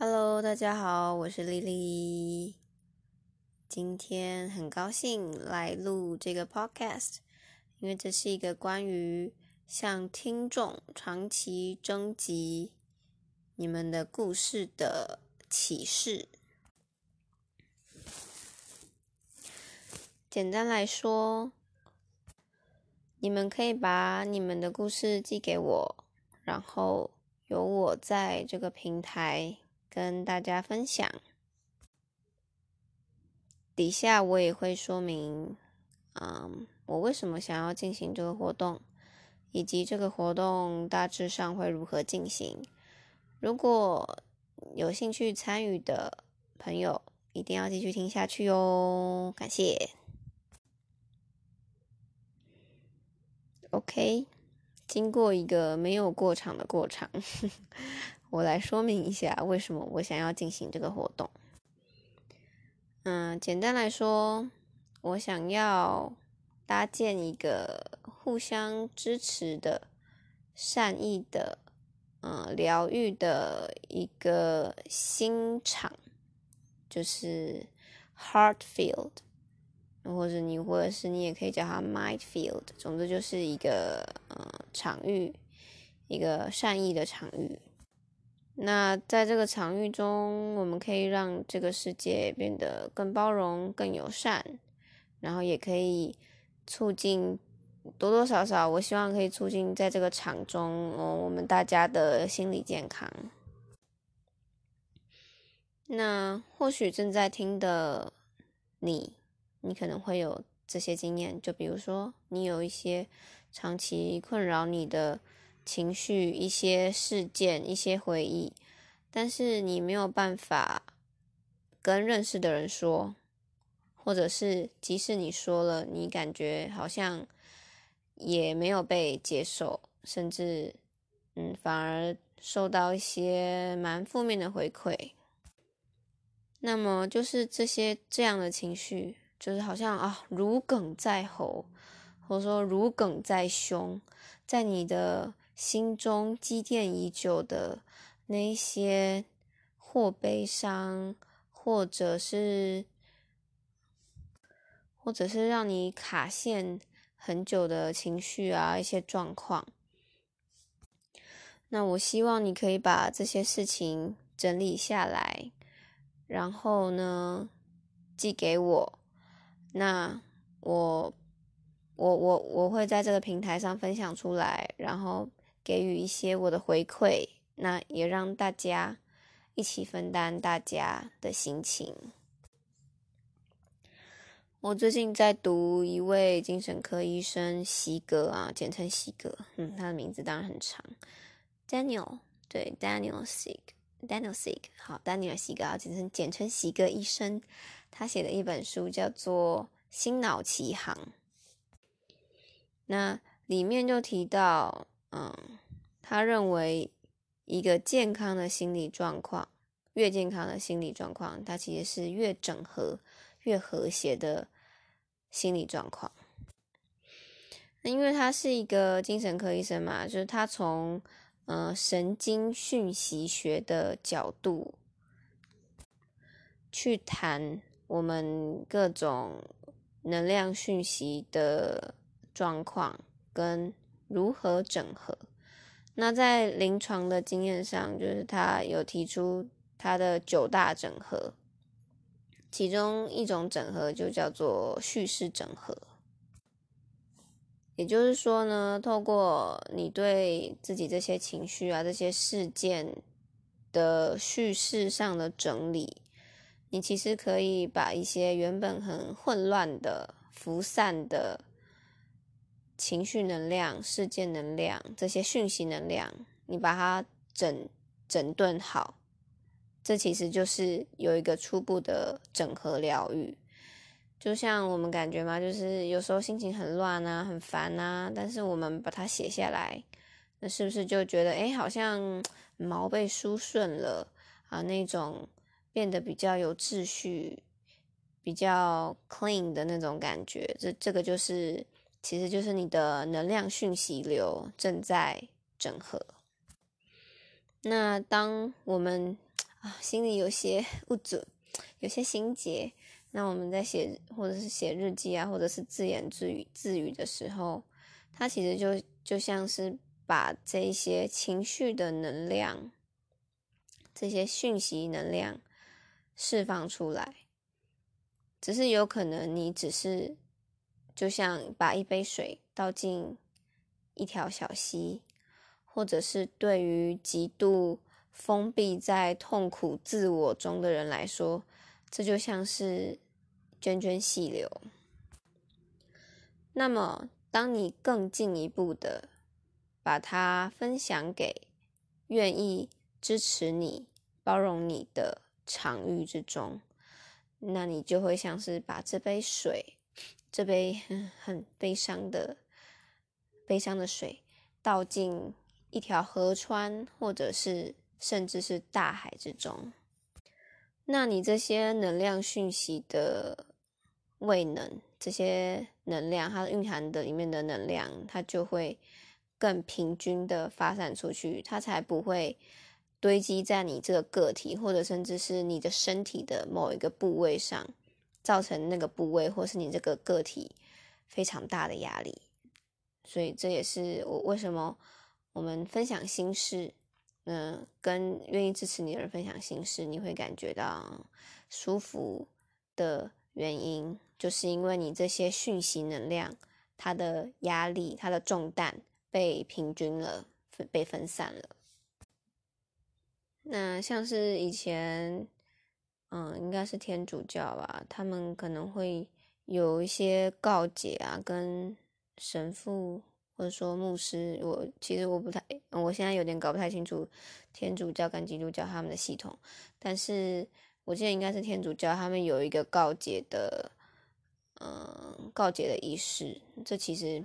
Hello，大家好，我是丽丽。今天很高兴来录这个 Podcast，因为这是一个关于向听众长期征集你们的故事的启示。简单来说，你们可以把你们的故事寄给我，然后由我在这个平台。跟大家分享，底下我也会说明，嗯，我为什么想要进行这个活动，以及这个活动大致上会如何进行。如果有兴趣参与的朋友，一定要继续听下去哦，感谢。OK，经过一个没有过场的过场。我来说明一下为什么我想要进行这个活动。嗯，简单来说，我想要搭建一个互相支持的、善意的、嗯，疗愈的一个心场，就是 heart field，或者你或者是你也可以叫它 mind field，总之就是一个嗯场域，一个善意的场域。那在这个场域中，我们可以让这个世界变得更包容、更友善，然后也可以促进多多少少，我希望可以促进在这个场中，哦，我们大家的心理健康。那或许正在听的你，你可能会有这些经验，就比如说，你有一些长期困扰你的。情绪、一些事件、一些回忆，但是你没有办法跟认识的人说，或者是即使你说了，你感觉好像也没有被接受，甚至嗯，反而受到一些蛮负面的回馈。那么就是这些这样的情绪，就是好像啊，如鲠在喉，或者说如鲠在胸，在你的。心中积淀已久的那些，或悲伤，或者是，或者是让你卡线很久的情绪啊，一些状况。那我希望你可以把这些事情整理下来，然后呢，寄给我。那我，我，我，我会在这个平台上分享出来，然后。给予一些我的回馈，那也让大家一起分担大家的心情。我最近在读一位精神科医生西格啊，简称西格，嗯，他的名字当然很长，Daniel，对，Daniel Sieg，Daniel Sieg，好，Daniel 西格啊，简称简称西格医生，他写的一本书叫做《心脑奇航》，那里面就提到。嗯，他认为一个健康的心理状况，越健康的心理状况，它其实是越整合、越和谐的心理状况。那因为他是一个精神科医生嘛，就是他从呃神经讯息学的角度去谈我们各种能量讯息的状况跟。如何整合？那在临床的经验上，就是他有提出他的九大整合，其中一种整合就叫做叙事整合。也就是说呢，透过你对自己这些情绪啊、这些事件的叙事上的整理，你其实可以把一些原本很混乱的、浮散的。情绪能量、事件能量这些讯息能量，你把它整整顿好，这其实就是有一个初步的整合疗愈。就像我们感觉嘛，就是有时候心情很乱啊、很烦啊，但是我们把它写下来，那是不是就觉得哎，好像毛被梳顺了啊？那种变得比较有秩序、比较 clean 的那种感觉，这这个就是。其实就是你的能量讯息流正在整合。那当我们啊，心里有些 不准，有些心结。那我们在写或者是写日记啊，或者是自言自语自语的时候，它其实就就像是把这些情绪的能量、这些讯息能量释放出来。只是有可能你只是就像把一杯水倒进一条小溪，或者是对于极度封闭在痛苦自我中的人来说。这就像是涓涓细流。那么，当你更进一步的把它分享给愿意支持你、包容你的场域之中，那你就会像是把这杯水，这杯很悲伤的、悲伤的水倒进一条河川，或者是甚至是大海之中。那你这些能量讯息的未能，这些能量它蕴含的里面的能量，它就会更平均的发散出去，它才不会堆积在你这个个体，或者甚至是你的身体的某一个部位上，造成那个部位或是你这个个体非常大的压力。所以这也是我为什么我们分享心事。嗯，跟愿意支持你的人分享心事，你会感觉到舒服的原因，就是因为你这些讯息能量，它的压力、它的重担被平均了，被分散了。那像是以前，嗯，应该是天主教吧，他们可能会有一些告解啊，跟神父。或者说牧师，我其实我不太，我现在有点搞不太清楚天主教跟基督教他们的系统，但是我记得应该是天主教，他们有一个告解的，嗯，告解的仪式，这其实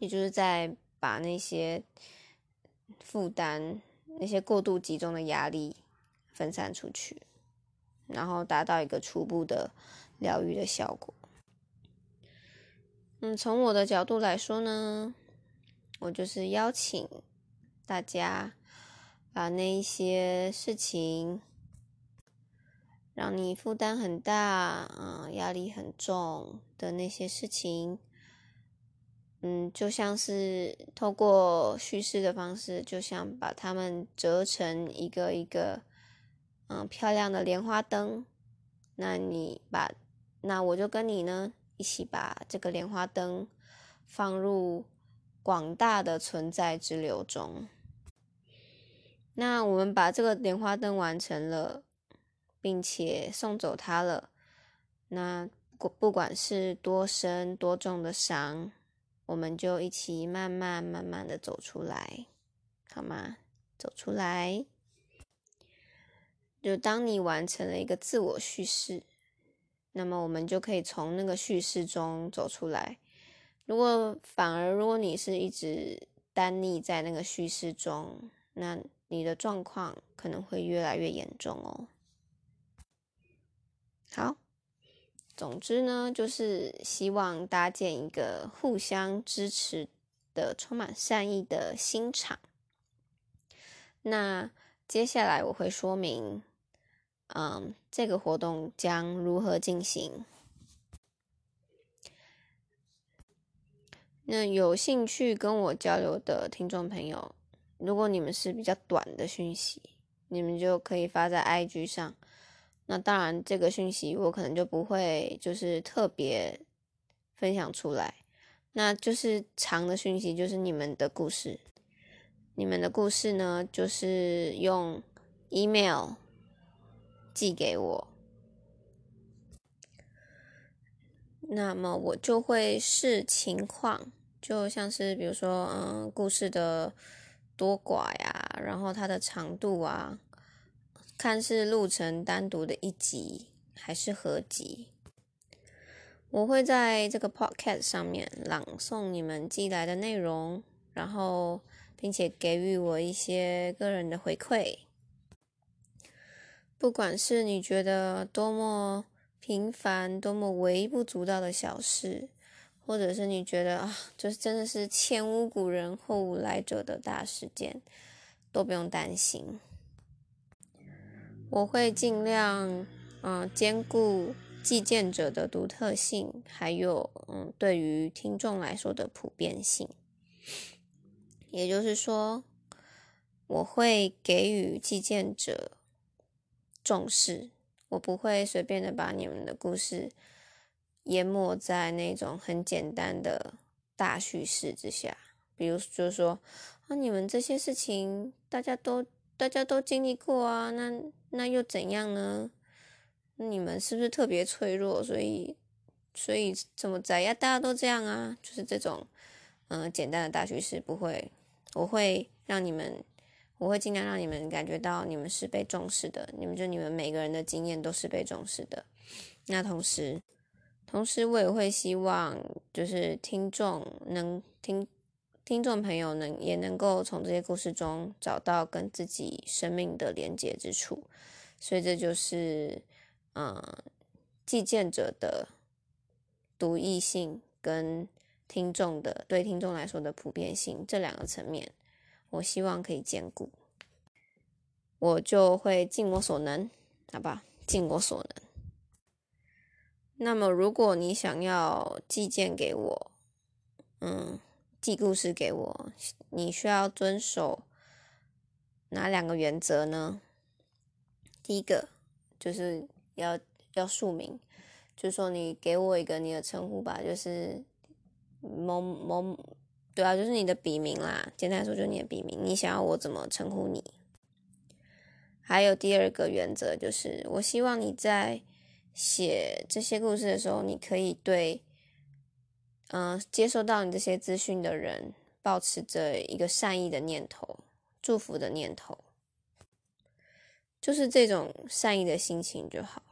也就是在把那些负担、那些过度集中的压力分散出去，然后达到一个初步的疗愈的效果。嗯，从我的角度来说呢。我就是邀请大家把那一些事情让你负担很大啊、压力很重的那些事情，嗯，就像是透过叙事的方式，就像把它们折成一个一个嗯漂亮的莲花灯。那你把，那我就跟你呢一起把这个莲花灯放入。广大的存在之流中，那我们把这个莲花灯完成了，并且送走它了。那不不管是多深多重的伤，我们就一起慢慢慢慢的走出来，好吗？走出来。就当你完成了一个自我叙事，那么我们就可以从那个叙事中走出来。如果反而，如果你是一直单溺在那个叙事中，那你的状况可能会越来越严重哦。好，总之呢，就是希望搭建一个互相支持的、充满善意的心场。那接下来我会说明，嗯，这个活动将如何进行。那有兴趣跟我交流的听众朋友，如果你们是比较短的讯息，你们就可以发在 IG 上。那当然，这个讯息我可能就不会就是特别分享出来。那就是长的讯息，就是你们的故事。你们的故事呢，就是用 email 寄给我，那么我就会视情况。就像是比如说，嗯，故事的多寡呀，然后它的长度啊，看是录成单独的一集还是合集。我会在这个 podcast 上面朗诵你们寄来的内容，然后并且给予我一些个人的回馈。不管是你觉得多么平凡、多么微不足道的小事。或者是你觉得啊，就是真的是前无古人后无来者的大事件，都不用担心。我会尽量嗯兼顾寄件者的独特性，还有嗯对于听众来说的普遍性。也就是说，我会给予寄件者重视，我不会随便的把你们的故事淹没在那种很简单的大叙事之下。比如，就是说，啊，你们这些事情大家都大家都经历过啊，那那又怎样呢？你们是不是特别脆弱？所以，所以怎么在呀？大家都这样啊，就是这种，嗯，简单的大叙事不会。我会让你们，我会尽量让你们感觉到你们是被重视的，你们就你们每个人的经验都是被重视的。那同时，同时我也会希望，就是听众能听，听众朋友能也能够从这些故事中找到跟自己生命的连接之处。所以这就是，嗯，寄件者的独异性跟。听众的对听众来说的普遍性这两个层面，我希望可以兼顾，我就会尽我所能，好吧，尽我所能。那么，如果你想要寄件给我，嗯，寄故事给我，你需要遵守哪两个原则呢？第一个就是要要署名，就是说你给我一个你的称呼吧，就是。某某，对啊，就是你的笔名啦。简单说，就是你的笔名。你想要我怎么称呼你？还有第二个原则就是，我希望你在写这些故事的时候，你可以对，嗯，接收到你这些资讯的人，保持着一个善意的念头、祝福的念头，就是这种善意的心情就好。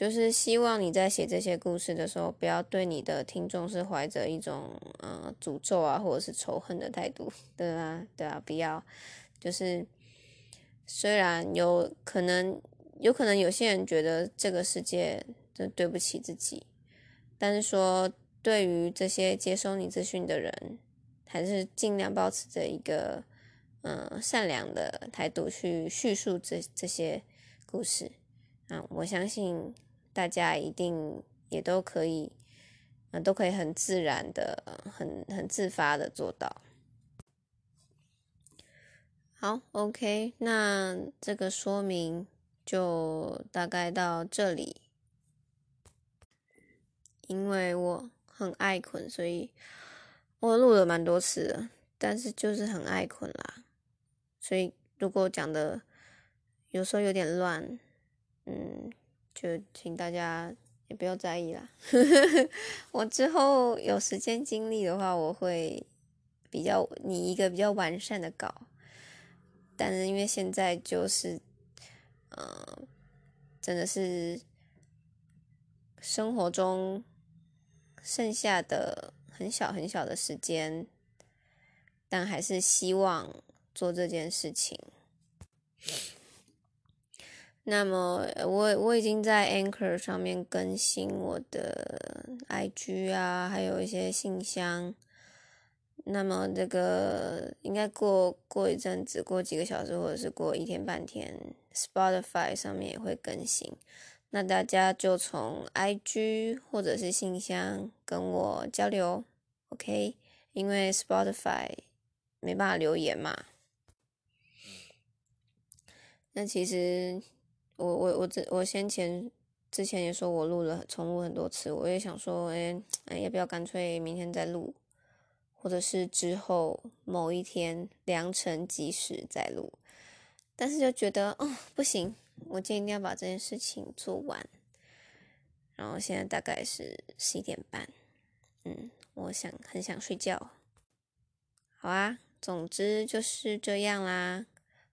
就是希望你在写这些故事的时候，不要对你的听众是怀着一种呃诅咒啊，或者是仇恨的态度，对啊，对啊，不要。就是虽然有可能，有可能有些人觉得这个世界真对不起自己，但是说对于这些接收你资讯的人，还是尽量保持着一个嗯善良的态度去叙述这这些故事啊，我相信。大家一定也都可以，嗯，都可以很自然的、很很自发的做到。好，OK，那这个说明就大概到这里。因为我很爱困，所以我录了蛮多次的，但是就是很爱困啦。所以如果讲的有时候有点乱，嗯。就请大家也不要在意啦。我之后有时间精力的话，我会比较拟一个比较完善的稿。但是因为现在就是，嗯，真的是生活中剩下的很小很小的时间，但还是希望做这件事情。那么我我已经在 Anchor 上面更新我的 IG 啊，还有一些信箱。那么这个应该过过一阵子，过几个小时，或者是过一天半天，Spotify 上面也会更新。那大家就从 IG 或者是信箱跟我交流，OK？因为 Spotify 没办法留言嘛。那其实。我我我之我先前之前也说我录了重录很多次，我也想说，哎哎，要不要干脆明天再录，或者是之后某一天良辰吉时再录，但是就觉得哦不行，我今天一定要把这件事情做完。然后现在大概是十一点半，嗯，我想很想睡觉。好啊，总之就是这样啦，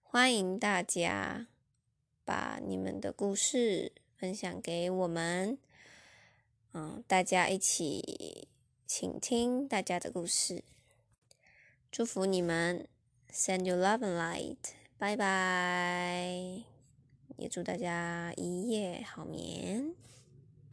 欢迎大家。把你们的故事分享给我们，嗯，大家一起倾听大家的故事，祝福你们，send you love and light，拜拜，也祝大家一夜好眠。